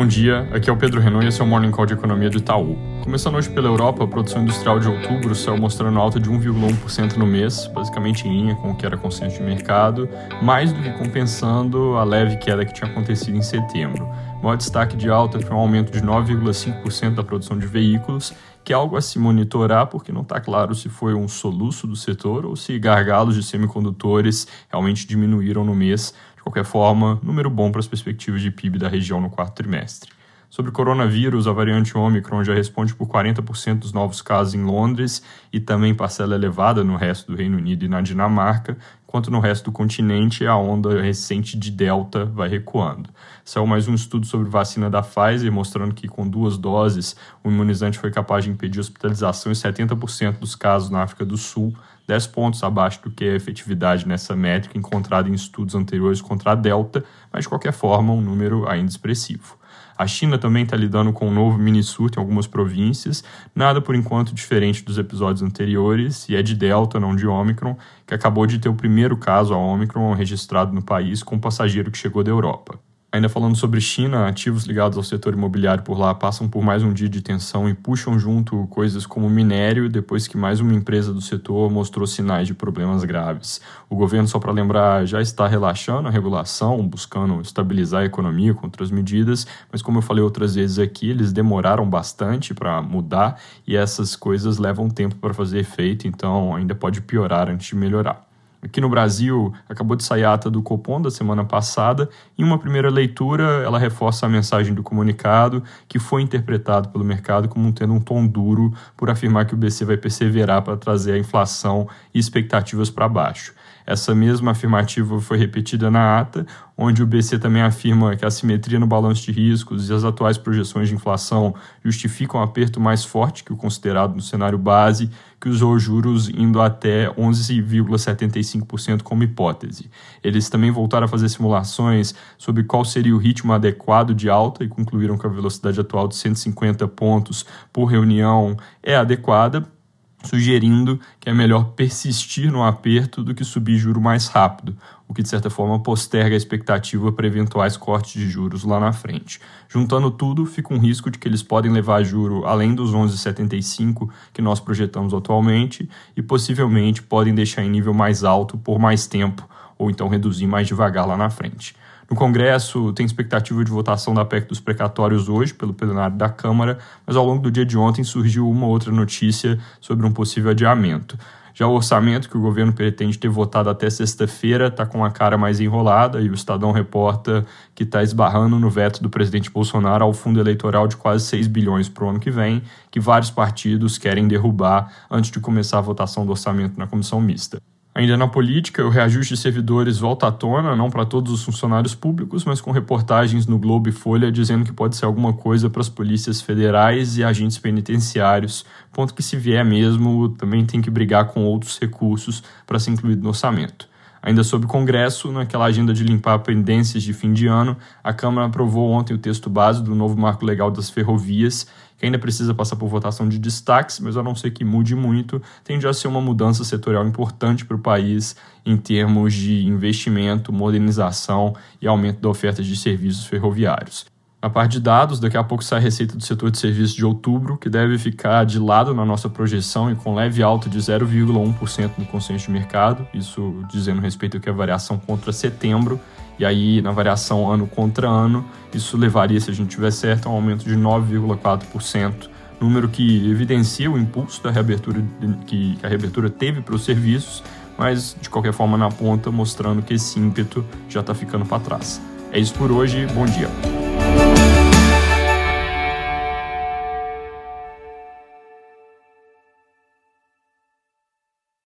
Bom dia, aqui é o Pedro Renault e esse é o Morning Call de Economia do Itaú. Começando hoje pela Europa, a produção industrial de outubro saiu mostrando alta de 1,1% no mês, basicamente em linha com o que era consciente de mercado, mais do que compensando a leve queda que tinha acontecido em setembro. O maior destaque de alta foi um aumento de 9,5% da produção de veículos, que é algo a se monitorar porque não está claro se foi um soluço do setor ou se gargalos de semicondutores realmente diminuíram no mês, qualquer forma, número bom para as perspectivas de PIB da região no quarto trimestre. Sobre o coronavírus, a variante Omicron já responde por 40% dos novos casos em Londres e também parcela elevada no resto do Reino Unido e na Dinamarca, enquanto no resto do continente a onda recente de Delta vai recuando. Saiu mais um estudo sobre vacina da Pfizer mostrando que com duas doses o imunizante foi capaz de impedir hospitalização em 70% dos casos na África do Sul, 10 pontos abaixo do que a efetividade nessa métrica encontrada em estudos anteriores contra a Delta, mas de qualquer forma um número ainda expressivo. A China também está lidando com um novo mini surto em algumas províncias, nada por enquanto diferente dos episódios anteriores, e é de Delta, não de Omicron, que acabou de ter o primeiro caso a Omicron registrado no país com um passageiro que chegou da Europa. Ainda falando sobre China, ativos ligados ao setor imobiliário por lá passam por mais um dia de tensão e puxam junto coisas como minério, depois que mais uma empresa do setor mostrou sinais de problemas graves. O governo, só para lembrar, já está relaxando a regulação, buscando estabilizar a economia com outras medidas, mas como eu falei outras vezes aqui, eles demoraram bastante para mudar e essas coisas levam tempo para fazer efeito, então ainda pode piorar antes de melhorar. Aqui no Brasil, acabou de sair a ata do Copom da semana passada. Em uma primeira leitura, ela reforça a mensagem do comunicado, que foi interpretado pelo mercado como tendo um tom duro por afirmar que o BC vai perseverar para trazer a inflação e expectativas para baixo. Essa mesma afirmativa foi repetida na ata, onde o BC também afirma que a simetria no balanço de riscos e as atuais projeções de inflação justificam um aperto mais forte que o considerado no cenário base, que usou juros indo até 11,75% como hipótese. Eles também voltaram a fazer simulações sobre qual seria o ritmo adequado de alta e concluíram que a velocidade atual de 150 pontos por reunião é adequada, sugerindo que é melhor persistir no aperto do que subir juro mais rápido, o que de certa forma posterga a expectativa para eventuais cortes de juros lá na frente. Juntando tudo, fica um risco de que eles podem levar juro além dos 11,75 que nós projetamos atualmente e possivelmente podem deixar em nível mais alto por mais tempo ou então reduzir mais devagar lá na frente. No Congresso, tem expectativa de votação da PEC dos precatórios hoje, pelo plenário da Câmara, mas ao longo do dia de ontem surgiu uma outra notícia sobre um possível adiamento. Já o orçamento que o governo pretende ter votado até sexta-feira está com a cara mais enrolada e o Estadão reporta que está esbarrando no veto do presidente Bolsonaro ao fundo eleitoral de quase 6 bilhões para o ano que vem, que vários partidos querem derrubar antes de começar a votação do orçamento na comissão mista. Ainda na política, o reajuste de servidores volta à tona, não para todos os funcionários públicos, mas com reportagens no Globo e Folha dizendo que pode ser alguma coisa para as polícias federais e agentes penitenciários, ponto que, se vier mesmo, também tem que brigar com outros recursos para ser incluído no orçamento. Ainda sobre o Congresso, naquela agenda de limpar pendências de fim de ano, a Câmara aprovou ontem o texto base do novo marco legal das ferrovias, que ainda precisa passar por votação de destaques, mas a não ser que mude muito, tende a ser uma mudança setorial importante para o país em termos de investimento, modernização e aumento da oferta de serviços ferroviários. A parte de dados, daqui a pouco sai a receita do setor de serviços de outubro, que deve ficar de lado na nossa projeção e com leve alta de 0,1% no consenso de mercado, isso dizendo respeito que a variação contra setembro, e aí na variação ano contra ano, isso levaria, se a gente tiver certo, a um aumento de 9,4%, número que evidencia o impulso da reabertura que a reabertura teve para os serviços, mas de qualquer forma na ponta mostrando que esse ímpeto já está ficando para trás. É isso por hoje, bom dia.